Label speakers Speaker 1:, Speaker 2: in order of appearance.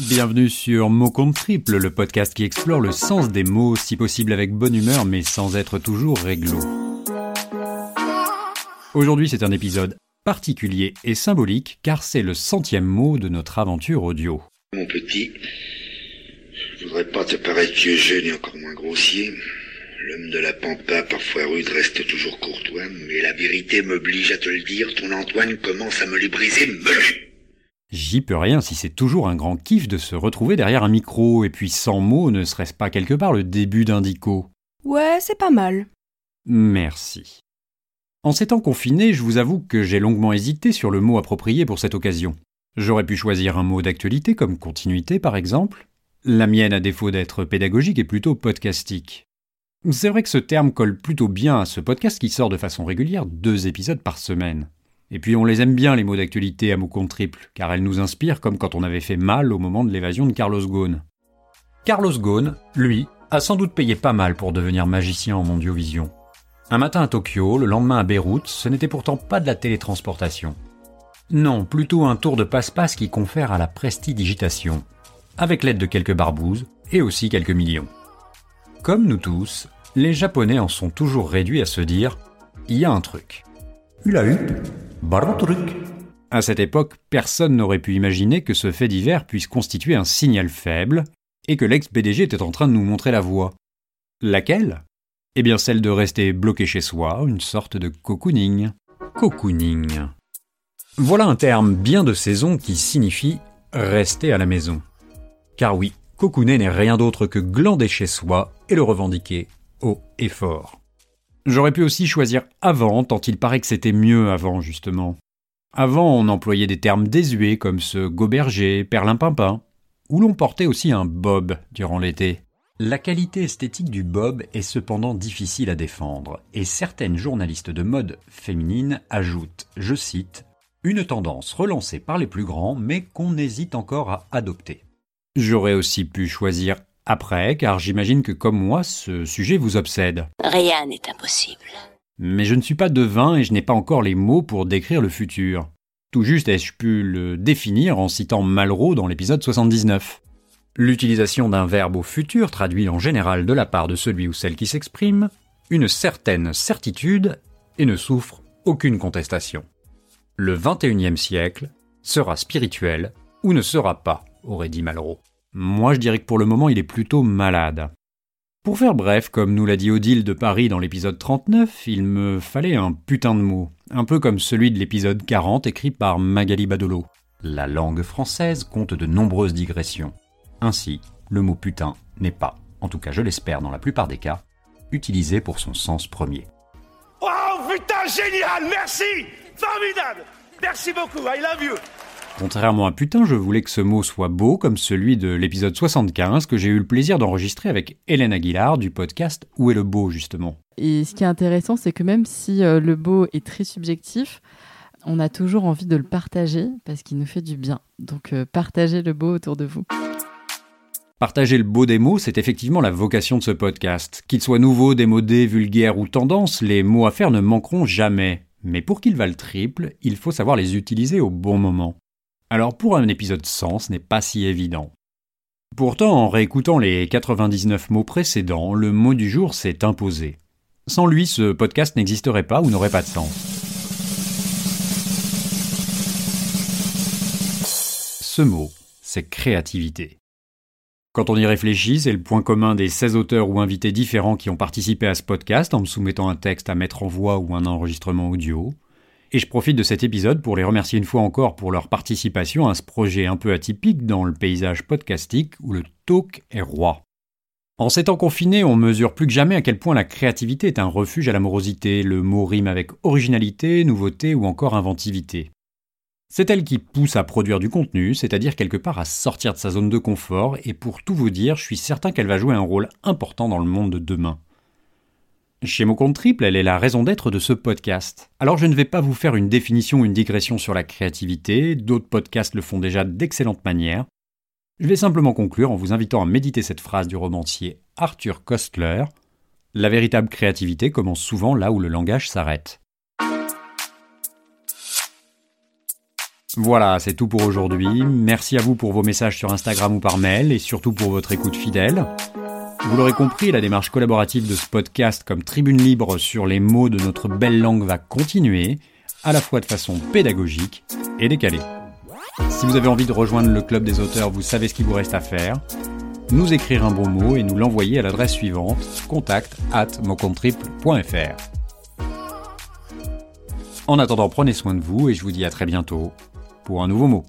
Speaker 1: Bienvenue sur Mot compte triple, le podcast qui explore le sens des mots, si possible avec bonne humeur, mais sans être toujours réglo. Aujourd'hui, c'est un épisode particulier et symbolique, car c'est le centième mot de notre aventure audio.
Speaker 2: Mon petit, je voudrais pas te paraître vieux jeune et encore moins grossier. L'homme de la pampa, parfois rude, reste toujours courtois, mais la vérité m'oblige à te le dire, ton Antoine commence à me les briser.
Speaker 1: J'y peux rien si c'est toujours un grand kiff de se retrouver derrière un micro, et puis sans mots, ne serait-ce pas quelque part le début d'un dico
Speaker 3: Ouais, c'est pas mal.
Speaker 1: Merci. En ces temps confinés, je vous avoue que j'ai longuement hésité sur le mot approprié pour cette occasion. J'aurais pu choisir un mot d'actualité comme continuité par exemple. La mienne, à défaut d'être pédagogique, est plutôt podcastique. C'est vrai que ce terme colle plutôt bien à ce podcast qui sort de façon régulière deux épisodes par semaine. Et puis on les aime bien les mots d'actualité à mots triple, car elles nous inspirent comme quand on avait fait mal au moment de l'évasion de Carlos Ghosn. Carlos Ghosn, lui, a sans doute payé pas mal pour devenir magicien en mondiovision. Un matin à Tokyo, le lendemain à Beyrouth, ce n'était pourtant pas de la télétransportation. Non, plutôt un tour de passe-passe qui confère à la prestidigitation, avec l'aide de quelques barbouzes et aussi quelques millions. Comme nous tous, les Japonais en sont toujours réduits à se dire il y a un truc. Il À cette époque, personne n'aurait pu imaginer que ce fait divers puisse constituer un signal faible et que l'ex-PDG était en train de nous montrer la voie. Laquelle? Eh bien celle de rester bloqué chez soi, une sorte de cocooning. Cocooning. Voilà un terme bien de saison qui signifie rester à la maison. Car oui, cocooner n'est rien d'autre que glander chez soi et le revendiquer haut et fort. J'aurais pu aussi choisir avant, tant il paraît que c'était mieux avant, justement. Avant, on employait des termes désuets comme ce goberger, perlimpinpin, où l'on portait aussi un bob durant l'été. La qualité esthétique du bob est cependant difficile à défendre, et certaines journalistes de mode féminine ajoutent, je cite, une tendance relancée par les plus grands mais qu'on hésite encore à adopter. J'aurais aussi pu choisir après, car j'imagine que comme moi, ce sujet vous obsède.
Speaker 4: Rien n'est impossible.
Speaker 1: Mais je ne suis pas devin et je n'ai pas encore les mots pour décrire le futur. Tout juste ai-je pu le définir en citant Malraux dans l'épisode 79. L'utilisation d'un verbe au futur traduit en général de la part de celui ou celle qui s'exprime une certaine certitude et ne souffre aucune contestation. Le 21e siècle sera spirituel ou ne sera pas, aurait dit Malraux. Moi, je dirais que pour le moment, il est plutôt malade. Pour faire bref, comme nous l'a dit Odile de Paris dans l'épisode 39, il me fallait un putain de mot, un peu comme celui de l'épisode 40 écrit par Magali Badolo. La langue française compte de nombreuses digressions. Ainsi, le mot putain n'est pas, en tout cas je l'espère dans la plupart des cas, utilisé pour son sens premier.
Speaker 5: Oh putain, génial, merci Formidable Merci beaucoup, I love you
Speaker 1: Contrairement à putain, je voulais que ce mot soit beau comme celui de l'épisode 75 que j'ai eu le plaisir d'enregistrer avec Hélène Aguilar du podcast Où est le beau justement?
Speaker 3: Et ce qui est intéressant, c'est que même si euh, le beau est très subjectif, on a toujours envie de le partager parce qu'il nous fait du bien. Donc euh, partagez le beau autour de vous.
Speaker 1: Partager le beau des mots, c'est effectivement la vocation de ce podcast. Qu'il soit nouveau, démodé, vulgaire ou tendance, les mots à faire ne manqueront jamais. Mais pour qu'ils valent triple, il faut savoir les utiliser au bon moment. Alors pour un épisode 100, ce n'est pas si évident. Pourtant, en réécoutant les 99 mots précédents, le mot du jour s'est imposé. Sans lui, ce podcast n'existerait pas ou n'aurait pas de sens. Ce mot, c'est créativité. Quand on y réfléchit, c'est le point commun des 16 auteurs ou invités différents qui ont participé à ce podcast en me soumettant un texte à mettre en voix ou un enregistrement audio. Et je profite de cet épisode pour les remercier une fois encore pour leur participation à ce projet un peu atypique dans le paysage podcastique où le talk est roi. En ces temps confinés, on mesure plus que jamais à quel point la créativité est un refuge à l'amorosité. Le mot rime avec originalité, nouveauté ou encore inventivité. C'est elle qui pousse à produire du contenu, c'est-à-dire quelque part à sortir de sa zone de confort, et pour tout vous dire, je suis certain qu'elle va jouer un rôle important dans le monde de demain. Chez Mot Compte Triple, elle est la raison d'être de ce podcast. Alors je ne vais pas vous faire une définition ou une digression sur la créativité, d'autres podcasts le font déjà d'excellente manière. Je vais simplement conclure en vous invitant à méditer cette phrase du romancier Arthur Kostler. La véritable créativité commence souvent là où le langage s'arrête. Voilà, c'est tout pour aujourd'hui. Merci à vous pour vos messages sur Instagram ou par mail et surtout pour votre écoute fidèle. Vous l'aurez compris, la démarche collaborative de ce podcast comme tribune libre sur les mots de notre belle langue va continuer, à la fois de façon pédagogique et décalée. Si vous avez envie de rejoindre le club des auteurs, vous savez ce qu'il vous reste à faire. Nous écrire un bon mot et nous l'envoyer à l'adresse suivante contact at En attendant, prenez soin de vous et je vous dis à très bientôt pour un nouveau mot.